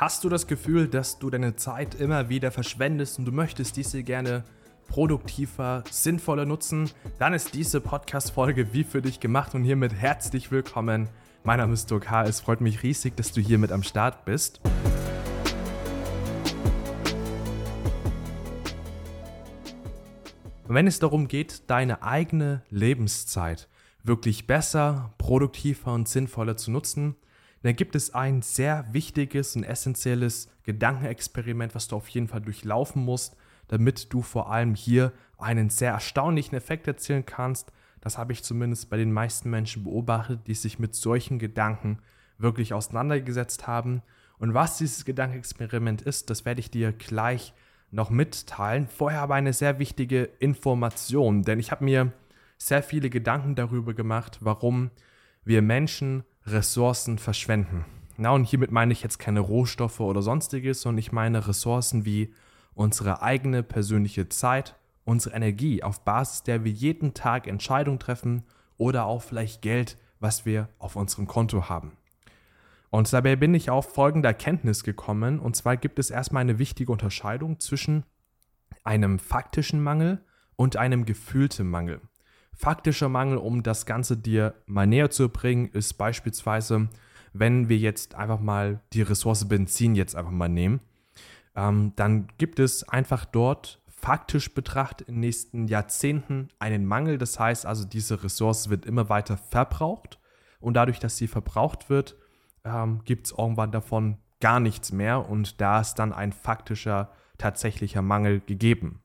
Hast du das Gefühl, dass du deine Zeit immer wieder verschwendest und du möchtest diese gerne produktiver, sinnvoller nutzen? Dann ist diese Podcast-Folge wie für dich gemacht und hiermit herzlich willkommen. Mein Name ist Dirk H. Es freut mich riesig, dass du hier mit am Start bist. Und wenn es darum geht, deine eigene Lebenszeit wirklich besser, produktiver und sinnvoller zu nutzen, dann gibt es ein sehr wichtiges und essentielles Gedankenexperiment, was du auf jeden Fall durchlaufen musst, damit du vor allem hier einen sehr erstaunlichen Effekt erzielen kannst. Das habe ich zumindest bei den meisten Menschen beobachtet, die sich mit solchen Gedanken wirklich auseinandergesetzt haben. Und was dieses Gedankenexperiment ist, das werde ich dir gleich noch mitteilen. Vorher aber eine sehr wichtige Information, denn ich habe mir sehr viele Gedanken darüber gemacht, warum wir Menschen Ressourcen verschwenden. Na, und hiermit meine ich jetzt keine Rohstoffe oder sonstiges, sondern ich meine Ressourcen wie unsere eigene persönliche Zeit, unsere Energie, auf Basis der wir jeden Tag Entscheidungen treffen oder auch vielleicht Geld, was wir auf unserem Konto haben. Und dabei bin ich auf folgende Erkenntnis gekommen, und zwar gibt es erstmal eine wichtige Unterscheidung zwischen einem faktischen Mangel und einem gefühlten Mangel. Faktischer Mangel, um das Ganze dir mal näher zu bringen, ist beispielsweise, wenn wir jetzt einfach mal die Ressource Benzin jetzt einfach mal nehmen, ähm, dann gibt es einfach dort faktisch betrachtet in den nächsten Jahrzehnten einen Mangel. Das heißt also, diese Ressource wird immer weiter verbraucht und dadurch, dass sie verbraucht wird, ähm, gibt es irgendwann davon gar nichts mehr und da ist dann ein faktischer, tatsächlicher Mangel gegeben.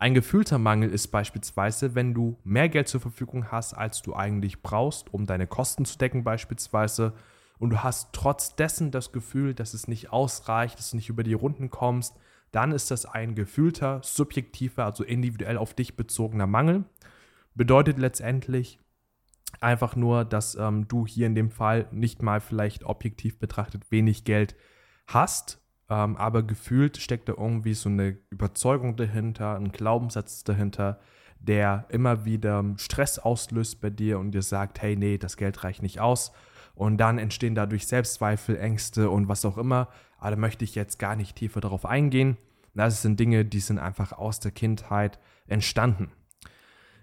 Ein gefühlter Mangel ist beispielsweise, wenn du mehr Geld zur Verfügung hast, als du eigentlich brauchst, um deine Kosten zu decken beispielsweise, und du hast trotz dessen das Gefühl, dass es nicht ausreicht, dass du nicht über die Runden kommst, dann ist das ein gefühlter, subjektiver, also individuell auf dich bezogener Mangel. Bedeutet letztendlich einfach nur, dass ähm, du hier in dem Fall nicht mal vielleicht objektiv betrachtet wenig Geld hast, ähm, aber gefühlt steckt da irgendwie so eine Überzeugung dahinter, ein Glaubenssatz dahinter, der immer wieder Stress auslöst bei dir und dir sagt, hey, nee, das Geld reicht nicht aus. Und dann entstehen dadurch Selbstzweifel, Ängste und was auch immer. Aber da möchte ich jetzt gar nicht tiefer darauf eingehen. Das sind Dinge, die sind einfach aus der Kindheit entstanden.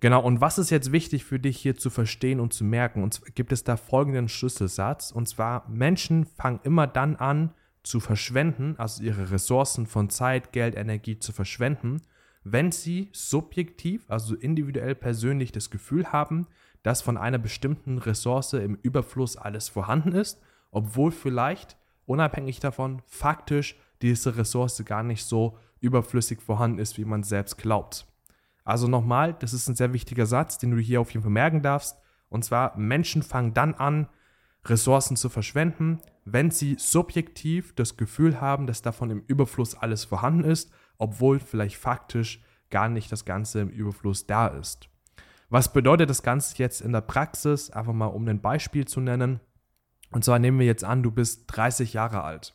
Genau, und was ist jetzt wichtig für dich hier zu verstehen und zu merken? Und gibt es da folgenden Schlüsselsatz. Und zwar, Menschen fangen immer dann an, zu verschwenden, also ihre Ressourcen von Zeit, Geld, Energie zu verschwenden, wenn sie subjektiv, also individuell persönlich das Gefühl haben, dass von einer bestimmten Ressource im Überfluss alles vorhanden ist, obwohl vielleicht unabhängig davon faktisch diese Ressource gar nicht so überflüssig vorhanden ist, wie man selbst glaubt. Also nochmal, das ist ein sehr wichtiger Satz, den du hier auf jeden Fall merken darfst. Und zwar, Menschen fangen dann an, Ressourcen zu verschwenden, wenn sie subjektiv das Gefühl haben, dass davon im Überfluss alles vorhanden ist, obwohl vielleicht faktisch gar nicht das Ganze im Überfluss da ist. Was bedeutet das Ganze jetzt in der Praxis? Einfach mal um ein Beispiel zu nennen. Und zwar nehmen wir jetzt an, du bist 30 Jahre alt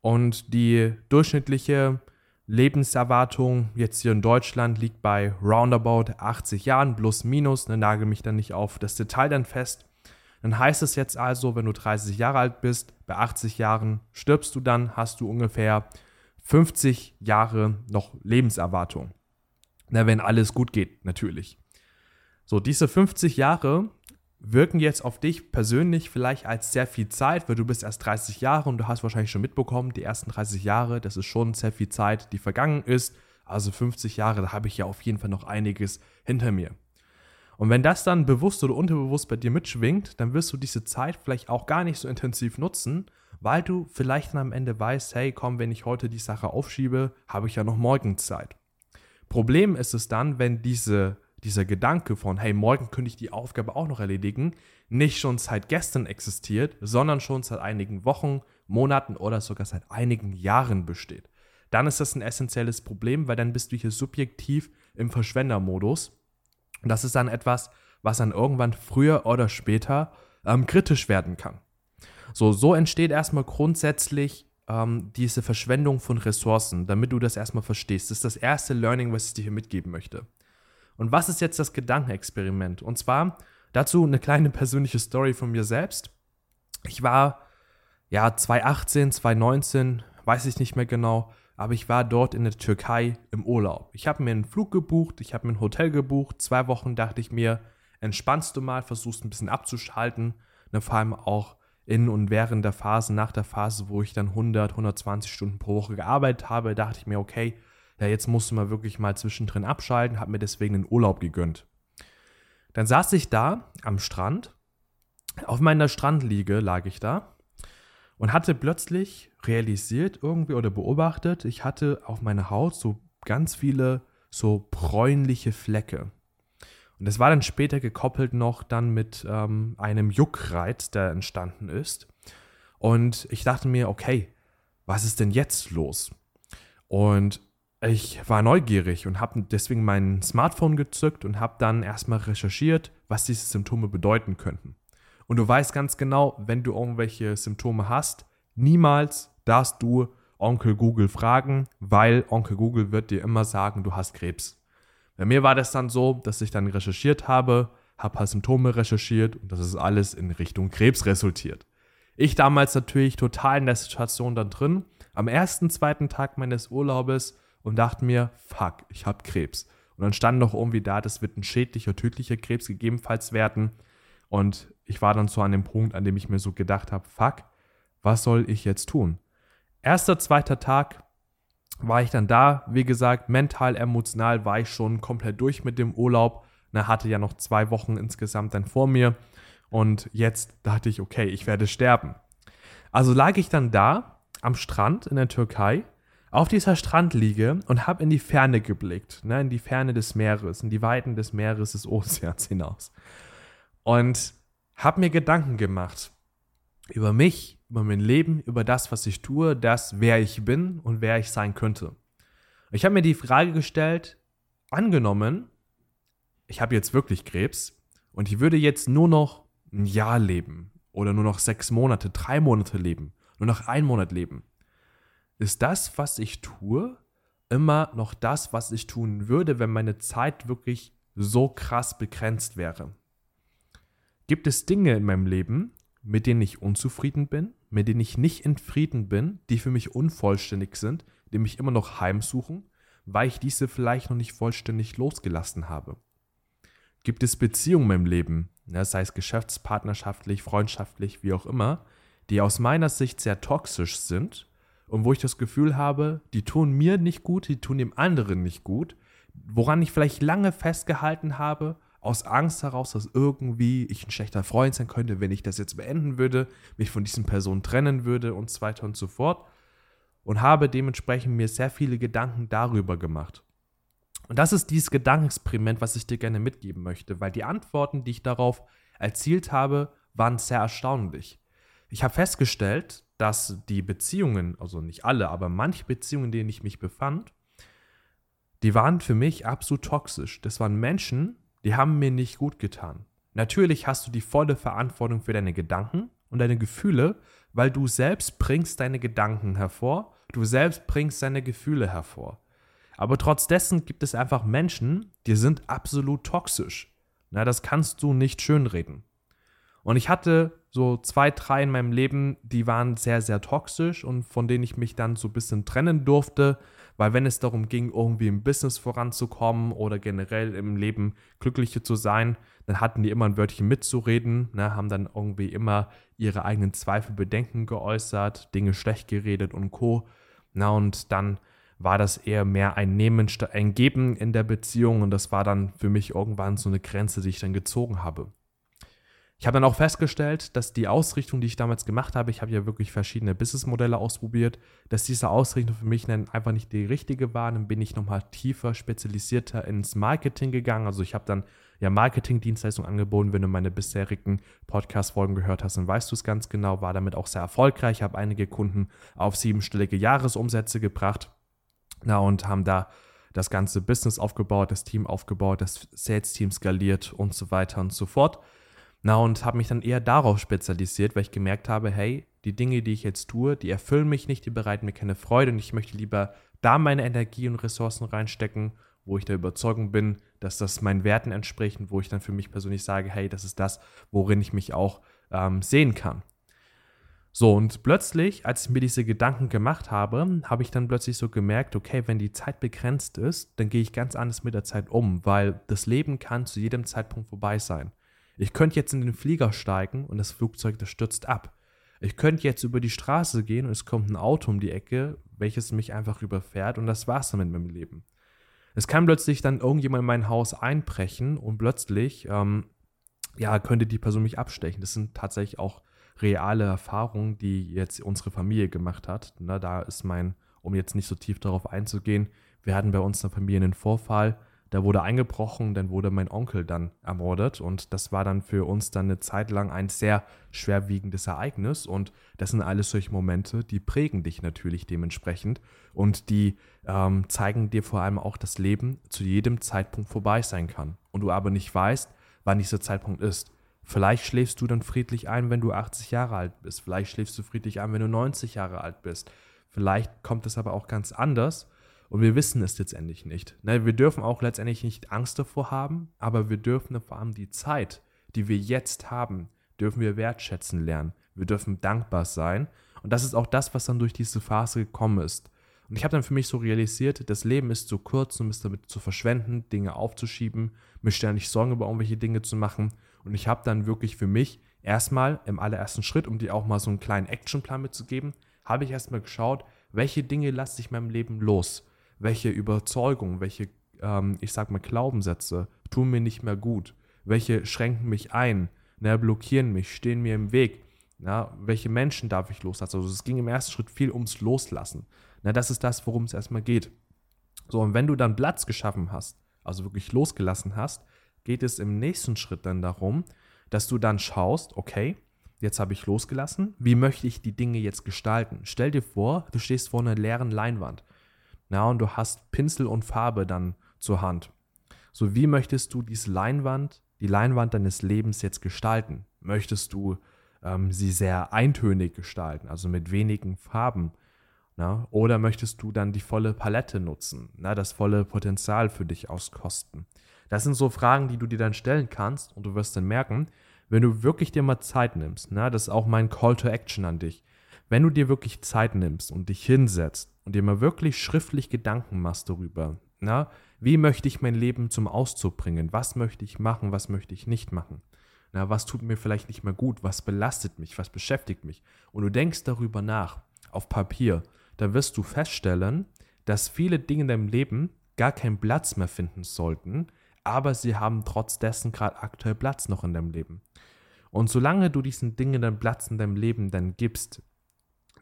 und die durchschnittliche Lebenserwartung jetzt hier in Deutschland liegt bei roundabout 80 Jahren plus minus. Ne, nagel mich dann nicht auf das Detail dann fest. Dann heißt es jetzt also, wenn du 30 Jahre alt bist, bei 80 Jahren stirbst du dann, hast du ungefähr 50 Jahre noch Lebenserwartung. Na, wenn alles gut geht, natürlich. So, diese 50 Jahre wirken jetzt auf dich persönlich vielleicht als sehr viel Zeit, weil du bist erst 30 Jahre und du hast wahrscheinlich schon mitbekommen, die ersten 30 Jahre, das ist schon sehr viel Zeit, die vergangen ist. Also 50 Jahre, da habe ich ja auf jeden Fall noch einiges hinter mir. Und wenn das dann bewusst oder unterbewusst bei dir mitschwingt, dann wirst du diese Zeit vielleicht auch gar nicht so intensiv nutzen, weil du vielleicht dann am Ende weißt, hey, komm, wenn ich heute die Sache aufschiebe, habe ich ja noch morgen Zeit. Problem ist es dann, wenn diese, dieser Gedanke von, hey, morgen könnte ich die Aufgabe auch noch erledigen, nicht schon seit gestern existiert, sondern schon seit einigen Wochen, Monaten oder sogar seit einigen Jahren besteht. Dann ist das ein essentielles Problem, weil dann bist du hier subjektiv im Verschwendermodus das ist dann etwas, was dann irgendwann früher oder später ähm, kritisch werden kann. So, so entsteht erstmal grundsätzlich ähm, diese Verschwendung von Ressourcen, damit du das erstmal verstehst. Das ist das erste Learning, was ich dir hier mitgeben möchte. Und was ist jetzt das Gedankenexperiment? Und zwar dazu eine kleine persönliche Story von mir selbst. Ich war ja, 2018, 2019, weiß ich nicht mehr genau, aber ich war dort in der Türkei im Urlaub. Ich habe mir einen Flug gebucht, ich habe mir ein Hotel gebucht. Zwei Wochen dachte ich mir, entspannst du mal, versuchst ein bisschen abzuschalten. Und vor allem auch in und während der Phase, nach der Phase, wo ich dann 100, 120 Stunden pro Woche gearbeitet habe, dachte ich mir, okay, ja, jetzt musst du mal wirklich mal zwischendrin abschalten, habe mir deswegen einen Urlaub gegönnt. Dann saß ich da am Strand, auf meiner Strandliege lag ich da und hatte plötzlich realisiert irgendwie oder beobachtet, ich hatte auf meiner Haut so ganz viele so bräunliche Flecke. Und das war dann später gekoppelt noch dann mit ähm, einem Juckreiz, der entstanden ist. Und ich dachte mir, okay, was ist denn jetzt los? Und ich war neugierig und habe deswegen mein Smartphone gezückt und habe dann erstmal recherchiert, was diese Symptome bedeuten könnten. Und du weißt ganz genau, wenn du irgendwelche Symptome hast, niemals darfst du Onkel Google fragen, weil Onkel Google wird dir immer sagen, du hast Krebs. Bei mir war das dann so, dass ich dann recherchiert habe, habe paar Symptome recherchiert und das ist alles in Richtung Krebs resultiert. Ich damals natürlich total in der Situation dann drin, am ersten, zweiten Tag meines Urlaubes und dachte mir, fuck, ich habe Krebs. Und dann stand noch irgendwie da, das wird ein schädlicher, tödlicher Krebs gegebenenfalls werden. Und ich war dann so an dem Punkt, an dem ich mir so gedacht habe, fuck, was soll ich jetzt tun? Erster, zweiter Tag war ich dann da. Wie gesagt, mental, emotional war ich schon komplett durch mit dem Urlaub. Na, hatte ja noch zwei Wochen insgesamt dann vor mir. Und jetzt dachte ich, okay, ich werde sterben. Also lag ich dann da am Strand in der Türkei auf dieser Strandliege und habe in die Ferne geblickt, ne, in die Ferne des Meeres, in die Weiten des Meeres, des Ozeans hinaus. Und habe mir Gedanken gemacht über mich, über mein Leben, über das, was ich tue, das, wer ich bin und wer ich sein könnte. Ich habe mir die Frage gestellt, angenommen, ich habe jetzt wirklich Krebs und ich würde jetzt nur noch ein Jahr leben oder nur noch sechs Monate, drei Monate leben, nur noch ein Monat leben ist das, was ich tue, immer noch das, was ich tun würde, wenn meine Zeit wirklich so krass begrenzt wäre? Gibt es Dinge in meinem Leben, mit denen ich unzufrieden bin, mit denen ich nicht in Frieden bin, die für mich unvollständig sind, die mich immer noch heimsuchen, weil ich diese vielleicht noch nicht vollständig losgelassen habe? Gibt es Beziehungen in meinem Leben, sei es geschäftspartnerschaftlich, freundschaftlich, wie auch immer, die aus meiner Sicht sehr toxisch sind und wo ich das Gefühl habe, die tun mir nicht gut, die tun dem anderen nicht gut, woran ich vielleicht lange festgehalten habe, aus Angst heraus, dass irgendwie ich ein schlechter Freund sein könnte, wenn ich das jetzt beenden würde, mich von diesen Personen trennen würde und so weiter und so fort. Und habe dementsprechend mir sehr viele Gedanken darüber gemacht. Und das ist dieses Gedankenexperiment, was ich dir gerne mitgeben möchte, weil die Antworten, die ich darauf erzielt habe, waren sehr erstaunlich. Ich habe festgestellt, dass die Beziehungen, also nicht alle, aber manche Beziehungen, in denen ich mich befand, die waren für mich absolut toxisch. Das waren Menschen, die haben mir nicht gut getan. Natürlich hast du die volle Verantwortung für deine Gedanken und deine Gefühle, weil du selbst bringst deine Gedanken hervor, du selbst bringst deine Gefühle hervor. Aber trotz dessen gibt es einfach Menschen, die sind absolut toxisch. Na, das kannst du nicht schönreden. Und ich hatte so zwei, drei in meinem Leben, die waren sehr, sehr toxisch und von denen ich mich dann so ein bisschen trennen durfte, weil wenn es darum ging, irgendwie im Business voranzukommen oder generell im Leben glücklicher zu sein, dann hatten die immer ein Wörtchen mitzureden, ne, haben dann irgendwie immer ihre eigenen Zweifel, Bedenken geäußert, Dinge schlecht geredet und Co. Na, und dann war das eher mehr ein Nehmen, ein Geben in der Beziehung und das war dann für mich irgendwann so eine Grenze, die ich dann gezogen habe. Ich habe dann auch festgestellt, dass die Ausrichtung, die ich damals gemacht habe, ich habe ja wirklich verschiedene Businessmodelle ausprobiert, dass diese Ausrichtung für mich dann einfach nicht die richtige war. Dann bin ich nochmal tiefer, spezialisierter ins Marketing gegangen. Also ich habe dann ja Marketingdienstleistungen angeboten. Wenn du meine bisherigen Podcast-Folgen gehört hast, dann weißt du es ganz genau. War damit auch sehr erfolgreich, habe einige Kunden auf siebenstellige Jahresumsätze gebracht. Na, und haben da das ganze Business aufgebaut, das Team aufgebaut, das Sales-Team skaliert und so weiter und so fort. Na, und habe mich dann eher darauf spezialisiert, weil ich gemerkt habe, hey, die Dinge, die ich jetzt tue, die erfüllen mich nicht, die bereiten mir keine Freude und ich möchte lieber da meine Energie und Ressourcen reinstecken, wo ich der Überzeugung bin, dass das meinen Werten entspricht und wo ich dann für mich persönlich sage, hey, das ist das, worin ich mich auch ähm, sehen kann. So, und plötzlich, als ich mir diese Gedanken gemacht habe, habe ich dann plötzlich so gemerkt, okay, wenn die Zeit begrenzt ist, dann gehe ich ganz anders mit der Zeit um, weil das Leben kann zu jedem Zeitpunkt vorbei sein. Ich könnte jetzt in den Flieger steigen und das Flugzeug, das stürzt ab. Ich könnte jetzt über die Straße gehen und es kommt ein Auto um die Ecke, welches mich einfach überfährt und das war's dann mit meinem Leben. Es kann plötzlich dann irgendjemand in mein Haus einbrechen und plötzlich, ähm, ja, könnte die Person mich abstechen. Das sind tatsächlich auch reale Erfahrung, die jetzt unsere Familie gemacht hat. Na, da ist mein, um jetzt nicht so tief darauf einzugehen, wir hatten bei uns in der Familie einen Vorfall, da wurde eingebrochen, dann wurde mein Onkel dann ermordet und das war dann für uns dann eine Zeit lang ein sehr schwerwiegendes Ereignis und das sind alles solche Momente, die prägen dich natürlich dementsprechend und die ähm, zeigen dir vor allem auch, dass Leben zu jedem Zeitpunkt vorbei sein kann und du aber nicht weißt, wann dieser Zeitpunkt ist. Vielleicht schläfst du dann friedlich ein, wenn du 80 Jahre alt bist. Vielleicht schläfst du friedlich ein, wenn du 90 Jahre alt bist. Vielleicht kommt es aber auch ganz anders und wir wissen es letztendlich nicht. Ne, wir dürfen auch letztendlich nicht Angst davor haben, aber wir dürfen vor allem die Zeit, die wir jetzt haben, dürfen wir wertschätzen lernen. Wir dürfen dankbar sein. Und das ist auch das, was dann durch diese Phase gekommen ist. Und ich habe dann für mich so realisiert, das Leben ist zu kurz, um es damit zu verschwenden, Dinge aufzuschieben, mir ständig Sorgen über irgendwelche Dinge zu machen. Und ich habe dann wirklich für mich erstmal im allerersten Schritt, um dir auch mal so einen kleinen Actionplan mitzugeben, habe ich erstmal geschaut, welche Dinge lasse ich meinem Leben los, welche Überzeugungen, welche, ähm, ich sag mal, Glaubenssätze tun mir nicht mehr gut, welche schränken mich ein, ne, blockieren mich, stehen mir im Weg, na, welche Menschen darf ich loslassen. Also es ging im ersten Schritt viel ums Loslassen. Na, das ist das, worum es erstmal geht. So, und wenn du dann Platz geschaffen hast, also wirklich losgelassen hast, geht es im nächsten Schritt dann darum, dass du dann schaust, okay, jetzt habe ich losgelassen, wie möchte ich die Dinge jetzt gestalten? Stell dir vor, du stehst vor einer leeren Leinwand. Na, und du hast Pinsel und Farbe dann zur Hand. So, wie möchtest du diese Leinwand, die Leinwand deines Lebens jetzt gestalten? Möchtest du ähm, sie sehr eintönig gestalten, also mit wenigen Farben? Na? Oder möchtest du dann die volle Palette nutzen, na, das volle Potenzial für dich auskosten? Das sind so Fragen, die du dir dann stellen kannst und du wirst dann merken, wenn du wirklich dir mal Zeit nimmst, na, das ist auch mein Call to Action an dich, wenn du dir wirklich Zeit nimmst und dich hinsetzt und dir mal wirklich schriftlich Gedanken machst darüber, na, wie möchte ich mein Leben zum Ausdruck bringen, was möchte ich machen, was möchte ich nicht machen, na, was tut mir vielleicht nicht mehr gut, was belastet mich, was beschäftigt mich? Und du denkst darüber nach, auf Papier, dann wirst du feststellen, dass viele Dinge in deinem Leben gar keinen Platz mehr finden sollten, aber sie haben trotz dessen gerade aktuell Platz noch in deinem Leben. Und solange du diesen Dingen dann Platz in deinem Leben dann gibst,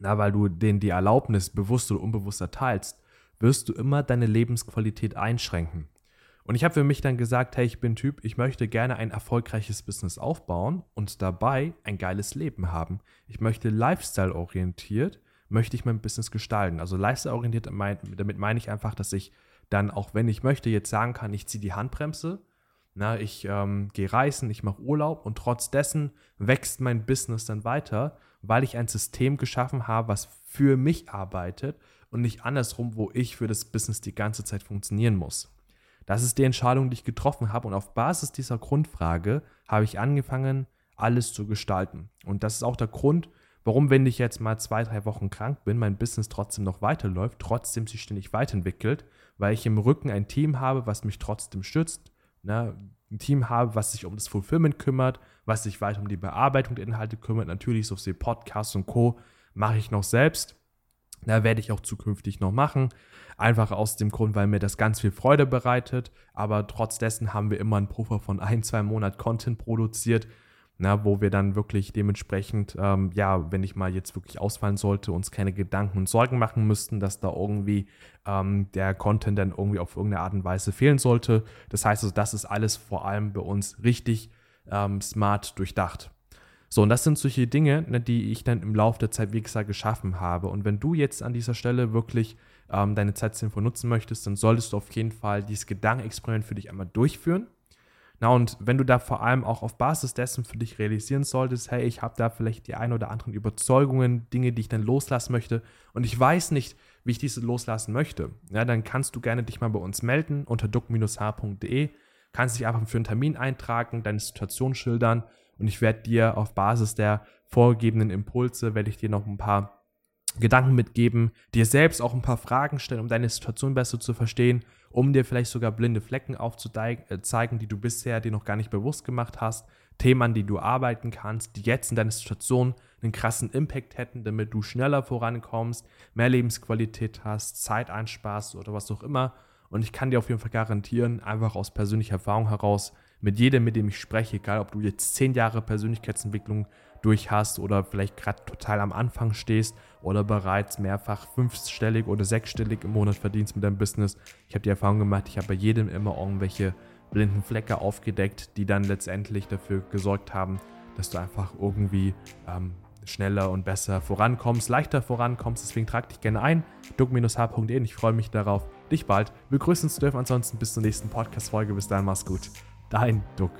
na, weil du denen die Erlaubnis bewusst oder unbewusst erteilst, wirst du immer deine Lebensqualität einschränken. Und ich habe für mich dann gesagt, hey, ich bin Typ, ich möchte gerne ein erfolgreiches Business aufbauen und dabei ein geiles Leben haben. Ich möchte lifestyle orientiert möchte ich mein Business gestalten. Also lifestyle-orientiert, damit meine ich einfach, dass ich dann, auch wenn ich möchte, jetzt sagen kann, ich ziehe die Handbremse, na, ich ähm, gehe reisen, ich mache Urlaub und trotz dessen wächst mein Business dann weiter, weil ich ein System geschaffen habe, was für mich arbeitet und nicht andersrum, wo ich für das Business die ganze Zeit funktionieren muss. Das ist die Entscheidung, die ich getroffen habe und auf Basis dieser Grundfrage habe ich angefangen, alles zu gestalten. Und das ist auch der Grund, Warum, wenn ich jetzt mal zwei, drei Wochen krank bin, mein Business trotzdem noch weiterläuft, trotzdem sich ständig weiterentwickelt, weil ich im Rücken ein Team habe, was mich trotzdem stützt, ne? Ein Team habe, was sich um das Fulfillment kümmert, was sich weiter um die Bearbeitung der Inhalte kümmert, natürlich so wie Podcasts und Co. mache ich noch selbst. Da werde ich auch zukünftig noch machen. Einfach aus dem Grund, weil mir das ganz viel Freude bereitet. Aber trotz dessen haben wir immer einen Puffer von ein, zwei Monaten Content produziert, na, wo wir dann wirklich dementsprechend, ähm, ja, wenn ich mal jetzt wirklich ausfallen sollte, uns keine Gedanken und Sorgen machen müssten, dass da irgendwie ähm, der Content dann irgendwie auf irgendeine Art und Weise fehlen sollte. Das heißt also, das ist alles vor allem bei uns richtig ähm, smart durchdacht. So, und das sind solche Dinge, ne, die ich dann im Laufe der Zeit, wie gesagt, geschaffen habe. Und wenn du jetzt an dieser Stelle wirklich ähm, deine Zeit sinnvoll nutzen möchtest, dann solltest du auf jeden Fall dieses Gedankenexperiment für dich einmal durchführen na, und wenn du da vor allem auch auf Basis dessen für dich realisieren solltest, hey, ich habe da vielleicht die ein oder anderen Überzeugungen, Dinge, die ich dann loslassen möchte und ich weiß nicht, wie ich diese loslassen möchte, ja, dann kannst du gerne dich mal bei uns melden unter duck-h.de, kannst dich einfach für einen Termin eintragen, deine Situation schildern und ich werde dir auf Basis der vorgegebenen Impulse, werde ich dir noch ein paar Gedanken mitgeben, dir selbst auch ein paar Fragen stellen, um deine Situation besser zu verstehen, um dir vielleicht sogar blinde Flecken aufzuzeigen, die du bisher dir noch gar nicht bewusst gemacht hast, Themen, an die du arbeiten kannst, die jetzt in deiner Situation einen krassen Impact hätten, damit du schneller vorankommst, mehr Lebensqualität hast, Zeit einsparst oder was auch immer. Und ich kann dir auf jeden Fall garantieren, einfach aus persönlicher Erfahrung heraus, mit jedem, mit dem ich spreche, egal ob du jetzt zehn Jahre Persönlichkeitsentwicklung durch hast oder vielleicht gerade total am Anfang stehst oder bereits mehrfach fünfstellig oder sechsstellig im Monat verdienst mit deinem Business. Ich habe die Erfahrung gemacht, ich habe bei jedem immer irgendwelche blinden Flecke aufgedeckt, die dann letztendlich dafür gesorgt haben, dass du einfach irgendwie ähm, schneller und besser vorankommst, leichter vorankommst. Deswegen trag dich gerne ein, duck-h.de ich freue mich darauf, dich bald begrüßen zu dürfen. Ansonsten bis zur nächsten Podcast-Folge. Bis dann, mach's gut. Dein Duck.